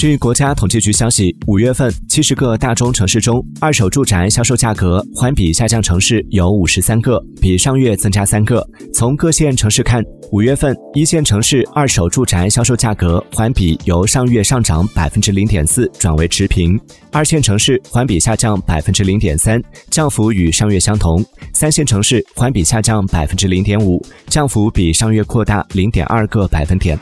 据国家统计局消息五月份七十个大中城市中二手住宅销售价格环比下降城市有五十三个比上月增加三个。从各线城市看五月份一线城市二手住宅销售价格环比由上月上涨百分之零点四转为持平二线城市环比下降百分之零点三降幅与上月相同三线城市环比下降百分之零点五降幅比上月扩大零点二个百分点。